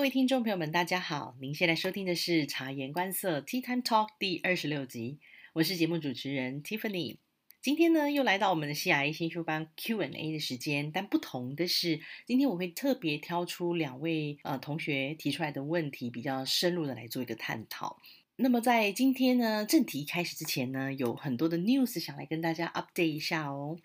各位听众朋友们，大家好！您现在收听的是《察言观色 Tea Time Talk》第二十六集，我是节目主持人 Tiffany。今天呢，又来到我们的 CIA 新修班 Q&A 的时间，但不同的是，今天我会特别挑出两位呃同学提出来的问题，比较深入的来做一个探讨。那么在今天呢，正题开始之前呢，有很多的 news 想来跟大家 update 一下哦。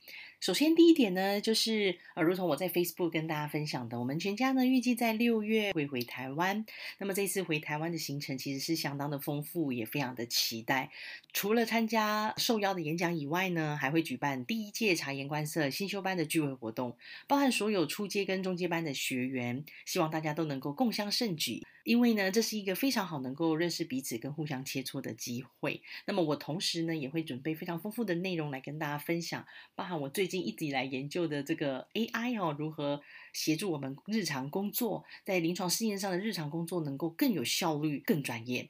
首先，第一点呢，就是呃，如同我在 Facebook 跟大家分享的，我们全家呢预计在六月会回台湾。那么这次回台湾的行程其实是相当的丰富，也非常的期待。除了参加受邀的演讲以外呢，还会举办第一届察言观色新修班的聚会活动，包含所有初阶跟中阶班的学员，希望大家都能够共襄盛举。因为呢，这是一个非常好能够认识彼此跟互相切磋的机会。那么我同时呢，也会准备非常丰富的内容来跟大家分享，包含我最近。一直以来研究的这个 AI 哦，如何协助我们日常工作，在临床试验上的日常工作能够更有效率、更专业。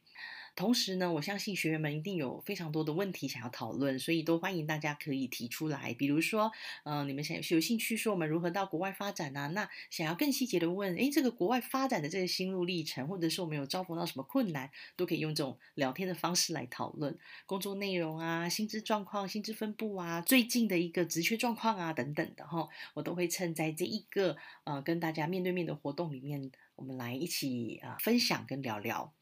同时呢，我相信学员们一定有非常多的问题想要讨论，所以都欢迎大家可以提出来。比如说，嗯，你们想有兴趣说我们如何到国外发展啊？那想要更细节的问，诶，这个国外发展的这个心路历程，或者是我们有遭逢到什么困难，都可以用这种聊天的方式来讨论工作内容啊、薪资状况、薪资分布啊、最近的一个职缺状况啊等等的哈，我都会趁在这一个呃跟大家面对面的活动里面，我们来一起啊分享跟聊聊。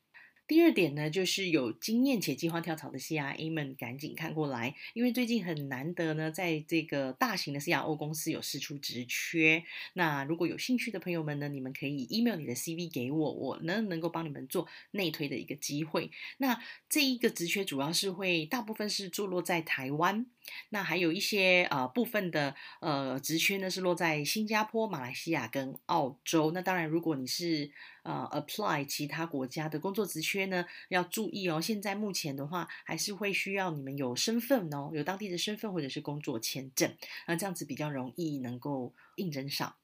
第二点呢，就是有经验且计划跳槽的 CRA 们赶紧看过来，因为最近很难得呢，在这个大型的 CRO 公司有试出职缺。那如果有兴趣的朋友们呢，你们可以 email 你的 CV 给我，我呢能够帮你们做内推的一个机会。那这一个职缺主要是会大部分是坐落在台湾。那还有一些呃部分的呃职缺呢是落在新加坡、马来西亚跟澳洲。那当然，如果你是呃 apply 其他国家的工作职缺呢，要注意哦。现在目前的话，还是会需要你们有身份哦，有当地的身份或者是工作签证，那这样子比较容易能够应征上。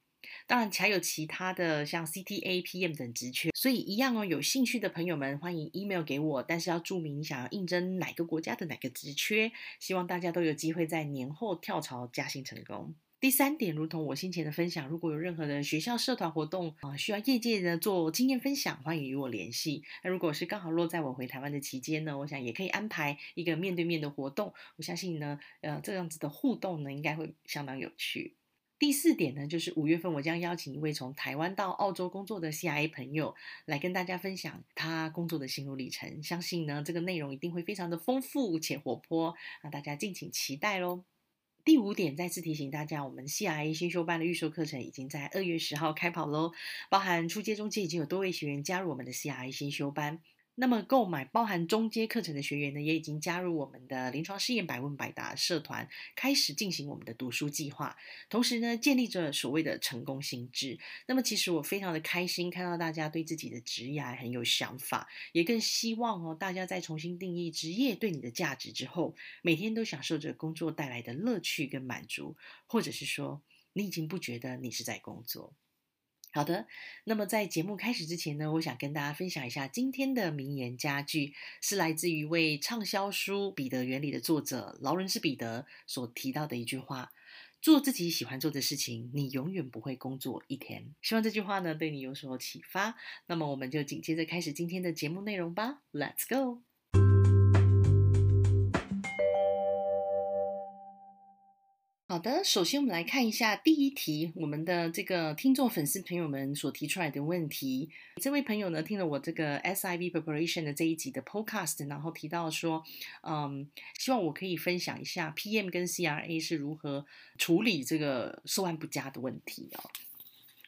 当然，还有其他的像 CTA、PM 等职缺，所以一样哦。有兴趣的朋友们，欢迎 email 给我，但是要注明你想要应征哪个国家的哪个职缺。希望大家都有机会在年后跳槽加薪成功。第三点，如同我先前的分享，如果有任何的学校社团活动啊，需要业界呢做经验分享，欢迎与我联系。那如果是刚好落在我回台湾的期间呢，我想也可以安排一个面对面的活动。我相信呢，呃，这样子的互动呢，应该会相当有趣。第四点呢，就是五月份我将邀请一位从台湾到澳洲工作的 CIA 朋友来跟大家分享他工作的心路历程。相信呢，这个内容一定会非常的丰富且活泼，那大家敬请期待喽。第五点，再次提醒大家，我们 CIA 新修班的预售课程已经在二月十号开跑喽，包含初阶、中阶已经有多位学员加入我们的 CIA 新修班。那么，购买包含中阶课程的学员呢，也已经加入我们的临床试验百问百答社团，开始进行我们的读书计划。同时呢，建立着所谓的成功心智。那么，其实我非常的开心，看到大家对自己的职业很有想法，也更希望哦，大家在重新定义职业对你的价值之后，每天都享受着工作带来的乐趣跟满足，或者是说，你已经不觉得你是在工作。好的，那么在节目开始之前呢，我想跟大家分享一下今天的名言佳句，是来自于一位畅销书《彼得原理》的作者劳伦斯·彼得所提到的一句话：“做自己喜欢做的事情，你永远不会工作一天。”希望这句话呢对你有所启发。那么我们就紧接着开始今天的节目内容吧，Let's go。好的，首先我们来看一下第一题，我们的这个听众粉丝朋友们所提出来的问题。这位朋友呢，听了我这个 SIV preparation 的这一集的 podcast，然后提到说，嗯，希望我可以分享一下 PM 跟 CRA 是如何处理这个收案不佳的问题哦。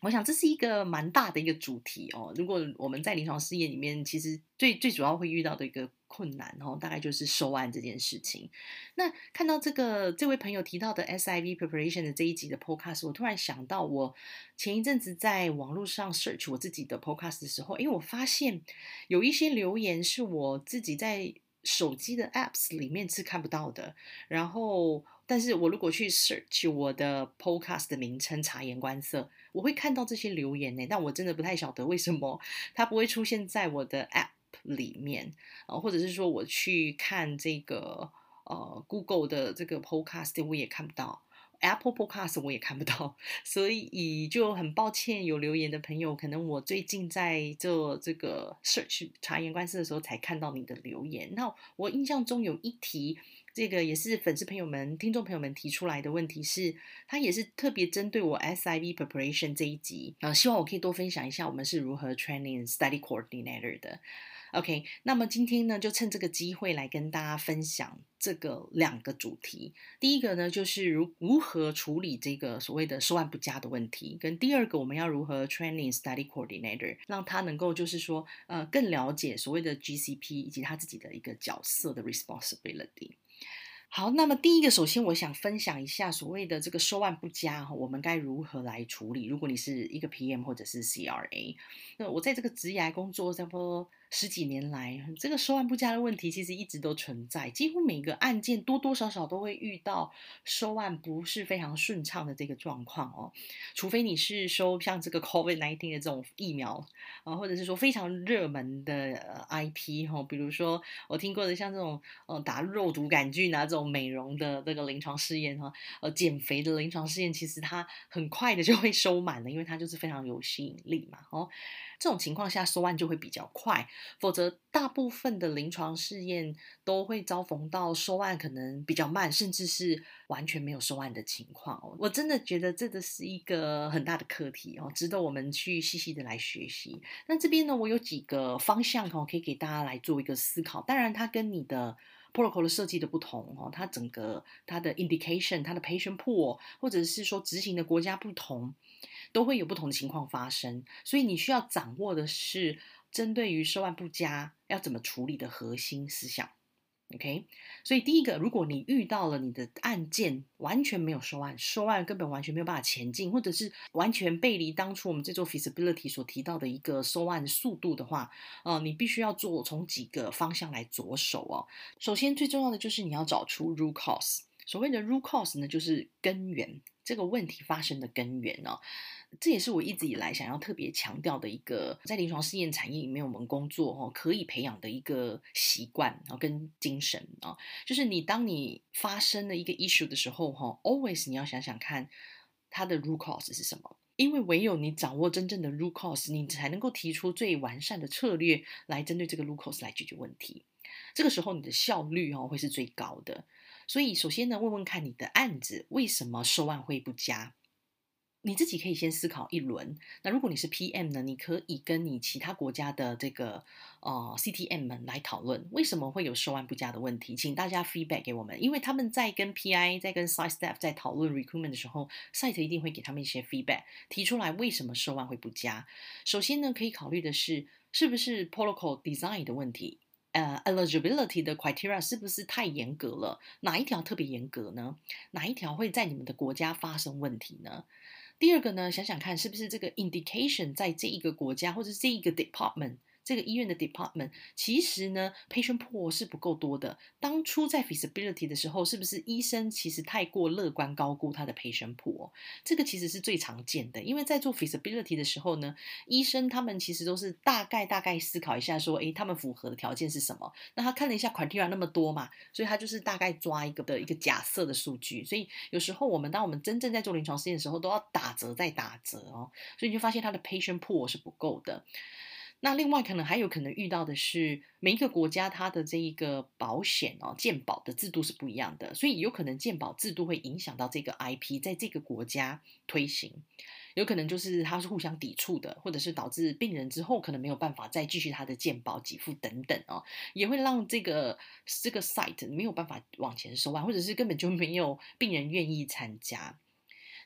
我想这是一个蛮大的一个主题哦。如果我们在临床试验里面，其实最最主要会遇到的一个困难哦，大概就是收案这件事情。那看到这个这位朋友提到的 SIV preparation 的这一集的 podcast，我突然想到，我前一阵子在网络上 search 我自己的 podcast 的时候，因为我发现有一些留言是我自己在手机的 apps 里面是看不到的，然后。但是我如果去 search 我的 podcast 的名称“察言观色”，我会看到这些留言呢。但我真的不太晓得为什么它不会出现在我的 app 里面啊，或者是说我去看这个呃 Google 的这个 podcast，我也看不到。Apple Podcast 我也看不到，所以就很抱歉有留言的朋友，可能我最近在做这个 search 察言观色的时候才看到你的留言。那我印象中有一题，这个也是粉丝朋友们、听众朋友们提出来的问题，是他也是特别针对我 SIV preparation 这一集啊，希望我可以多分享一下我们是如何 training study coordinator 的。OK，那么今天呢，就趁这个机会来跟大家分享这个两个主题。第一个呢，就是如如何处理这个所谓的收案不佳的问题；跟第二个，我们要如何 training study coordinator，让他能够就是说，呃，更了解所谓的 GCP 以及他自己的一个角色的 responsibility。好，那么第一个，首先我想分享一下所谓的这个收案不佳，我们该如何来处理？如果你是一个 PM 或者是 CRA，那我在这个职涯工作差不多。十几年来，这个收案不佳的问题其实一直都存在，几乎每个案件多多少少都会遇到收案不是非常顺畅的这个状况哦。除非你是收像这个 COVID-19 的这种疫苗啊，或者是说非常热门的 IP 哈，比如说我听过的像这种呃打肉毒杆菌啊这种美容的这个临床试验哈，呃减肥的临床试验，其实它很快的就会收满了，因为它就是非常有吸引力嘛哦。这种情况下收案就会比较快，否则大部分的临床试验都会遭逢到收案可能比较慢，甚至是完全没有收案的情况。我真的觉得这个是一个很大的课题哦，值得我们去细细的来学习。那这边呢，我有几个方向哦，可以给大家来做一个思考。当然，它跟你的 protocol 的设计的不同哦，它整个它的 indication、它的 patient pool，或者是说执行的国家不同。都会有不同的情况发生，所以你需要掌握的是针对于收案不佳要怎么处理的核心思想。OK，所以第一个，如果你遇到了你的案件完全没有收案，收案根本完全没有办法前进，或者是完全背离当初我们这做 feasibility 所提到的一个收案速度的话，呃，你必须要做从几个方向来着手哦。首先最重要的就是你要找出 root cause，所谓的 root cause 呢，就是根源，这个问题发生的根源哦。这也是我一直以来想要特别强调的一个，在临床试验产业里面，我们工作哦可以培养的一个习惯啊跟精神啊，就是你当你发生了一个 issue 的时候哈，always 你要想想看它的 root cause 是什么，因为唯有你掌握真正的 root cause，你才能够提出最完善的策略来针对这个 root cause 来解决问题，这个时候你的效率哦会是最高的。所以首先呢，问问看你的案子为什么收案会不佳。你自己可以先思考一轮。那如果你是 PM 呢？你可以跟你其他国家的这个呃 CTM 们来讨论，为什么会有收案不佳的问题？请大家 feedback 给我们，因为他们在跟 PI 在跟 site staff 在讨论 recruitment 的时候，site 一定会给他们一些 feedback，提出来为什么收案会不佳。首先呢，可以考虑的是是不是 protocol design 的问题，呃，eligibility 的 criteria 是不是太严格了？哪一条特别严格呢？哪一条会在你们的国家发生问题呢？第二个呢，想想看，是不是这个 indication 在这一个国家或者这一个 department 这个医院的 department，其实呢，patient pool 是不够多的。当初在 feasibility 的时候，是不是医生其实太过乐观高估他的 patient pool？这个其实是最常见的，因为在做 feasibility 的时候呢，医生他们其实都是大概大概思考一下，说，诶，他们符合的条件是什么？那他看了一下 criteria 那么多嘛，所以他就是大概抓一个的一个假设的数据。所以有时候我们当我们真正在做临床试验的时候，都要打折再打折哦，所以你就发现他的 patient pool 是不够的。那另外可能还有可能遇到的是，每一个国家它的这一个保险哦，健保的制度是不一样的，所以有可能健保制度会影响到这个 IP 在这个国家推行，有可能就是它是互相抵触的，或者是导致病人之后可能没有办法再继续他的健保给付等等哦，也会让这个这个 site 没有办法往前收啊，或者是根本就没有病人愿意参加。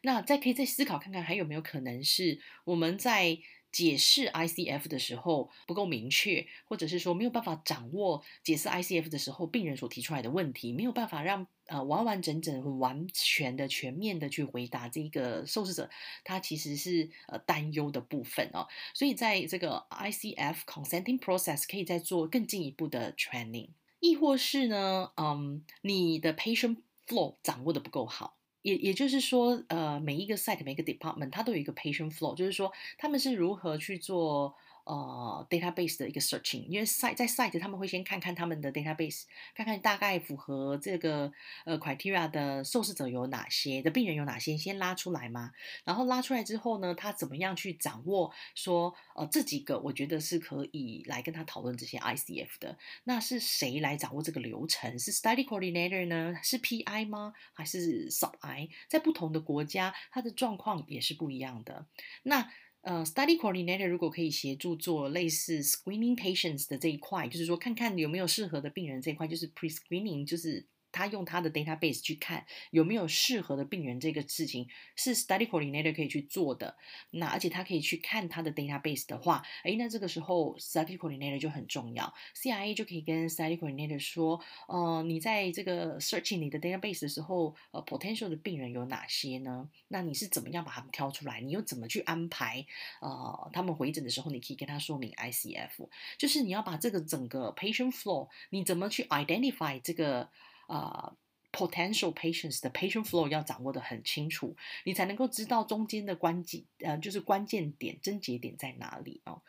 那再可以再思考看看，还有没有可能是我们在。解释 ICF 的时候不够明确，或者是说没有办法掌握解释 ICF 的时候病人所提出来的问题，没有办法让呃完完整整、完全的、全面的去回答这个受试者他其实是呃担忧的部分哦。所以在这个 ICF consenting process 可以再做更进一步的 training，亦或是呢，嗯，你的 patient flow 掌握的不够好。也也就是说，呃，每一个 site 每一个 department 它都有一个 patient flow，就是说他们是如何去做呃，database 的一个 searching，因为 site 在 site 他们会先看看他们的 database，看看大概符合这个呃 criteria 的受试者有哪些，的病人有哪些，先拉出来嘛。然后拉出来之后呢，他怎么样去掌握说，呃，这几个我觉得是可以来跟他讨论这些 ICF 的。那是谁来掌握这个流程？是 study coordinator 呢？是 PI 吗？还是 sub I？在不同的国家，它的状况也是不一样的。那呃，study coordinator 如果可以协助做类似 screening patients 的这一块，就是说看看有没有适合的病人这一块，就是 pre screening，就是。他用他的 database 去看有没有适合的病人，这个事情是 study coordinator 可以去做的。那而且他可以去看他的 database 的话，诶，那这个时候 study coordinator 就很重要。CIA 就可以跟 study coordinator 说，呃，你在这个 searching 你的 database 的时候，呃，potential 的病人有哪些呢？那你是怎么样把他们挑出来？你又怎么去安排？呃，他们回诊的时候，你可以跟他说明 ICF，就是你要把这个整个 patient flow，你怎么去 identify 这个？啊，potential patients 的 patient flow 要掌握的很清楚，你才能够知道中间的关键，呃，就是关键点、症结点在哪里哦。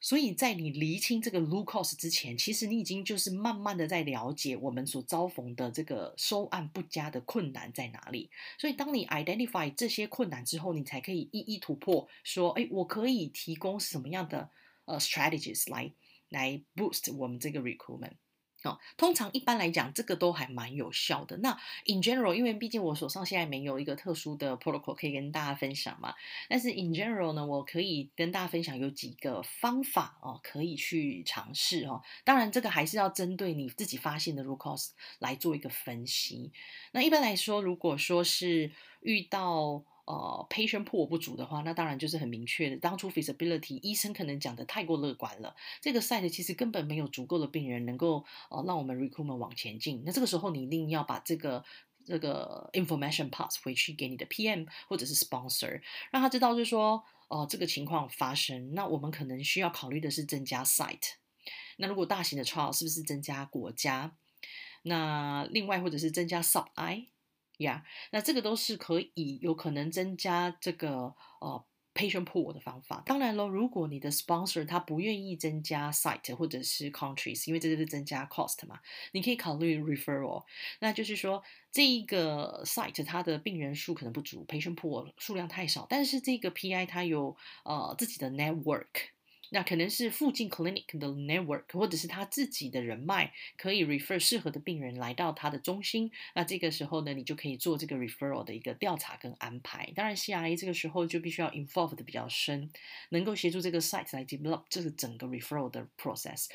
所以在你厘清这个 l o c o s 之前，其实你已经就是慢慢的在了解我们所遭逢的这个收案不佳的困难在哪里。所以当你 identify 这些困难之后，你才可以一一突破，说，哎，我可以提供什么样的呃 strategies 来来 boost 我们这个 recruitment。哦，通常一般来讲，这个都还蛮有效的。那 in general，因为毕竟我手上现在没有一个特殊的 protocol 可以跟大家分享嘛。但是 in general 呢，我可以跟大家分享有几个方法哦，可以去尝试哦。当然，这个还是要针对你自己发现的 root cause 来做一个分析。那一般来说，如果说是遇到呃，patient pool 不足的话，那当然就是很明确的。当初 feasibility 医生可能讲的太过乐观了，这个 site 其实根本没有足够的病人能够呃让我们 recruitment 往前进。那这个时候你一定要把这个这个 information pass 回去给你的 PM 或者是 sponsor，让他知道就是说哦这个情况发生，那我们可能需要考虑的是增加 site。那如果大型的 trial 是不是增加国家？那另外或者是增加 sub I？呀，那这个都是可以有可能增加这个呃 patient pool 的方法。当然喽，如果你的 sponsor 他不愿意增加 site 或者是 countries，因为这就是增加 cost 嘛，你可以考虑 referral。那就是说这一个 site 它的病人数可能不足，patient pool 数量太少，但是这个 PI 它有呃自己的 network。那可能是附近 clinic 的 network，或者是他自己的人脉，可以 refer 适合的病人来到他的中心。那这个时候呢，你就可以做这个 referral 的一个调查跟安排。当然，CRA 这个时候就必须要 involve 的比较深，能够协助这个 site 来 develop 这个整个 referral 的 process。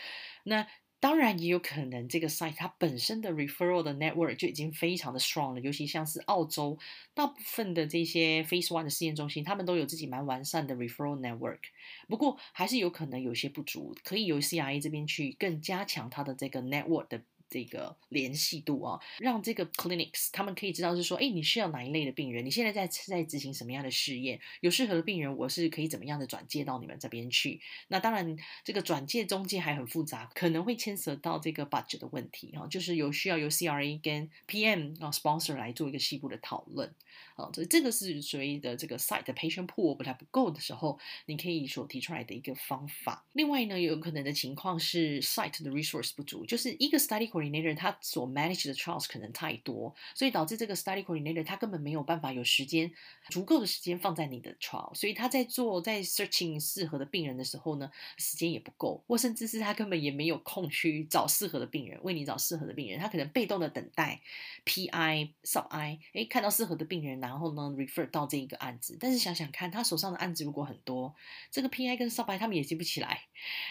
那当然也有可能，这个 site 它本身的 referral 的 network 就已经非常的 strong 了，尤其像是澳洲大部分的这些 face one 的试验中心，他们都有自己蛮完善的 referral network。不过还是有可能有些不足，可以由 CRA 这边去更加强它的这个 network 的。这个联系度啊，让这个 clinics 他们可以知道是说，哎，你需要哪一类的病人？你现在在在执行什么样的试验？有适合的病人，我是可以怎么样的转介到你们这边去？那当然，这个转介中介还很复杂，可能会牵涉到这个 budget 的问题哈，就是有需要由 CRA 跟 PM 啊 sponsor 来做一个细部的讨论啊，所以这个是所谓的这个 site patient pool 不太不够的时候，你可以所提出来的一个方法。另外呢，有可能的情况是 site 的 resource 不足，就是一个 study coordinator 他所 manage 的 trials 可能太多，所以导致这个 study coordinator 他根本没有办法有时间足够的时间放在你的 trial，所以他在做在 searching 适合的病人的时候呢，时间也不够，或甚至是他根本也没有空去找适合的病人，为你找适合的病人，他可能被动的等待 PI sub I，哎，看到适合的病人，然后呢 refer 到这一个案子，但是想想看，他手上的案子如果很多，这个 PI 跟 sub 他们也记不起来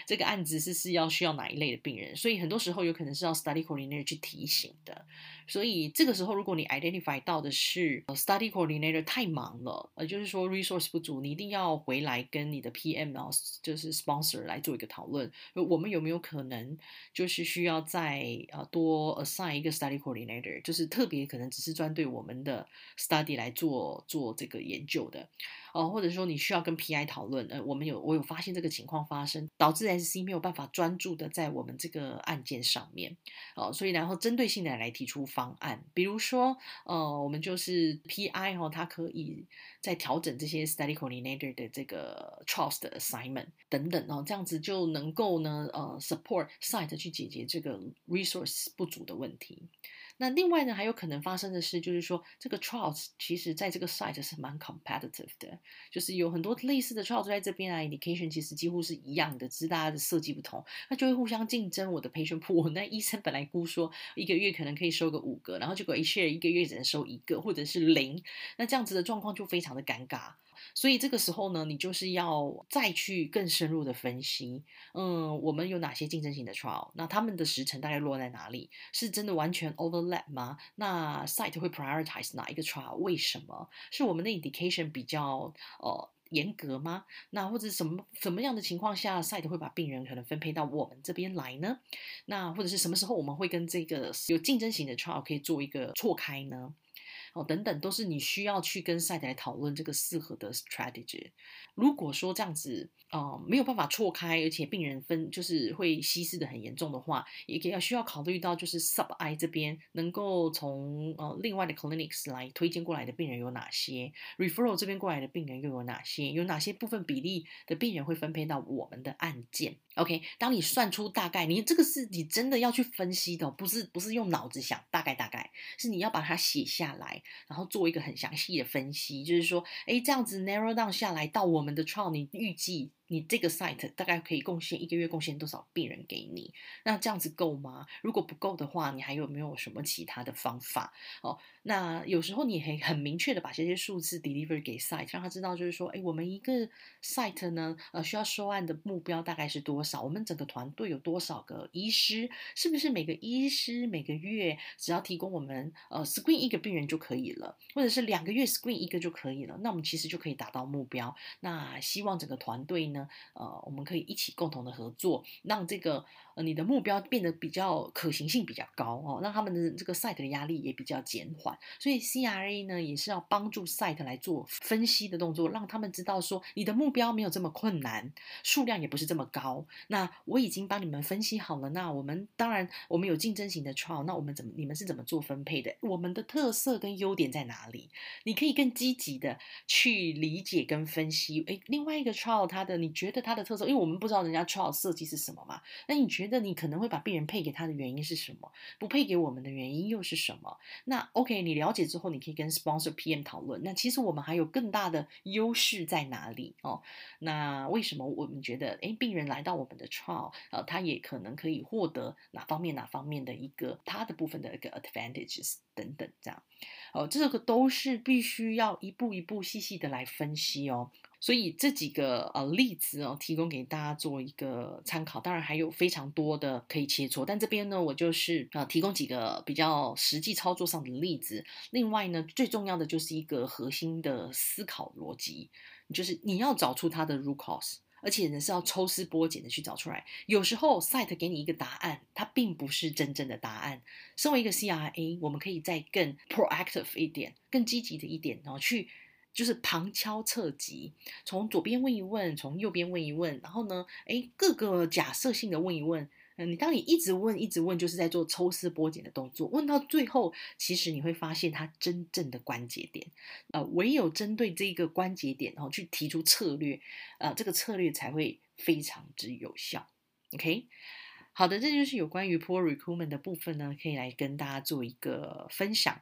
这个案子是是要需要哪一类的病人，所以很多时候有可能是要 study coordinator。去提醒的，所以这个时候，如果你 identify 到的是 study coordinator 太忙了，呃，就是说 resource 不足，你一定要回来跟你的 PM 啊，就是 sponsor 来做一个讨论，我们有没有可能就是需要再呃多 assign 一个 study coordinator，就是特别可能只是专对我们的 study 来来做做这个研究的。哦，或者说你需要跟 PI 讨论，呃，我们有我有发现这个情况发生，导致 SC 没有办法专注的在我们这个案件上面，哦，所以然后针对性的来提出方案，比如说，呃，我们就是 PI 哦，它可以在调整这些 Study Coordinator 的这个 Trust Assignment 等等哦，这样子就能够呢，呃，support site 去解决这个 resource 不足的问题。那另外呢，还有可能发生的是，就是说这个 trials 其实在这个 site 是蛮 competitive 的，就是有很多类似的 trials 在这边啊，indication 其实几乎是一样的，只是大家的设计不同，那就会互相竞争。我的 patient pool，那医生本来估说一个月可能可以收个五个，然后结果 share 一个月只能收一个，或者是零，那这样子的状况就非常的尴尬。所以这个时候呢，你就是要再去更深入的分析，嗯，我们有哪些竞争性的 trial？那他们的时程大概落在哪里？是真的完全 overlap 吗？那 site 会 prioritize 哪一个 trial？为什么？是我们的 indication 比较呃严格吗？那或者什么什么样的情况下 site 会把病人可能分配到我们这边来呢？那或者是什么时候我们会跟这个有竞争型的 trial 可以做一个错开呢？哦，等等，都是你需要去跟赛来讨论这个适合的 strategy。如果说这样子，呃，没有办法错开，而且病人分就是会稀释的很严重的话，也可要需要考虑到就是 sub I 这边能够从呃另外的 clinics 来推荐过来的病人有哪些，referral 这边过来的病人又有哪些，有哪些部分比例的病人会分配到我们的案件。OK，当你算出大概，你这个是你真的要去分析的，不是不是用脑子想，大概大概是你要把它写下来，然后做一个很详细的分析，就是说，哎，这样子 narrow down 下来到我们的 trial，你预计。你这个 site 大概可以贡献一个月贡献多少病人给你？那这样子够吗？如果不够的话，你还有没有什么其他的方法？哦，那有时候你可以很明确的把这些数字 deliver 给 site，让他知道，就是说，哎，我们一个 site 呢，呃，需要收案的目标大概是多少？我们整个团队有多少个医师？是不是每个医师每个月只要提供我们呃 screen 一个病人就可以了，或者是两个月 screen 一个就可以了？那我们其实就可以达到目标。那希望整个团队呢？呃，我们可以一起共同的合作，让这个呃你的目标变得比较可行性比较高哦，让他们的这个 site 的压力也比较减缓。所以 CRA 呢也是要帮助 site 来做分析的动作，让他们知道说你的目标没有这么困难，数量也不是这么高。那我已经帮你们分析好了。那我们当然我们有竞争型的 trial，那我们怎么你们是怎么做分配的？我们的特色跟优点在哪里？你可以更积极的去理解跟分析。诶，另外一个 trial 它的你觉得？它的特色，因为我们不知道人家 trial 设计是什么嘛，那你觉得你可能会把病人配给他的原因是什么？不配给我们的原因又是什么？那 OK，你了解之后，你可以跟 sponsor PM 讨论。那其实我们还有更大的优势在哪里哦？那为什么我们觉得，诶，病人来到我们的 trial，呃，他也可能可以获得哪方面哪方面的一个他的部分的一个 advantages 等等这样，哦，这个都是必须要一步一步细细的来分析哦。所以这几个呃例子哦，提供给大家做一个参考。当然还有非常多的可以切磋，但这边呢，我就是呃提供几个比较实际操作上的例子。另外呢，最重要的就是一个核心的思考逻辑，就是你要找出它的 root cause，而且呢是要抽丝剥茧的去找出来。有时候 site 给你一个答案，它并不是真正的答案。身为一个 CRA，我们可以再更 proactive 一点，更积极的一点，然后去。就是旁敲侧击，从左边问一问，从右边问一问，然后呢，哎，各个假设性的问一问。嗯，你当你一直问，一直问，就是在做抽丝剥茧的动作。问到最后，其实你会发现它真正的关节点。呃，唯有针对这个关节点，然后去提出策略，呃，这个策略才会非常之有效。OK，好的，这就是有关于 poor recruitment 的部分呢，可以来跟大家做一个分享。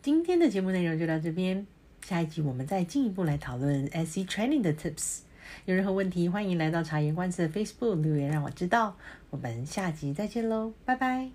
今天的节目内容就到这边，下一集我们再进一步来讨论 SE Training 的 Tips。有任何问题欢迎来到察言观色 Facebook 留言，让我知道。我们下集再见喽，拜拜。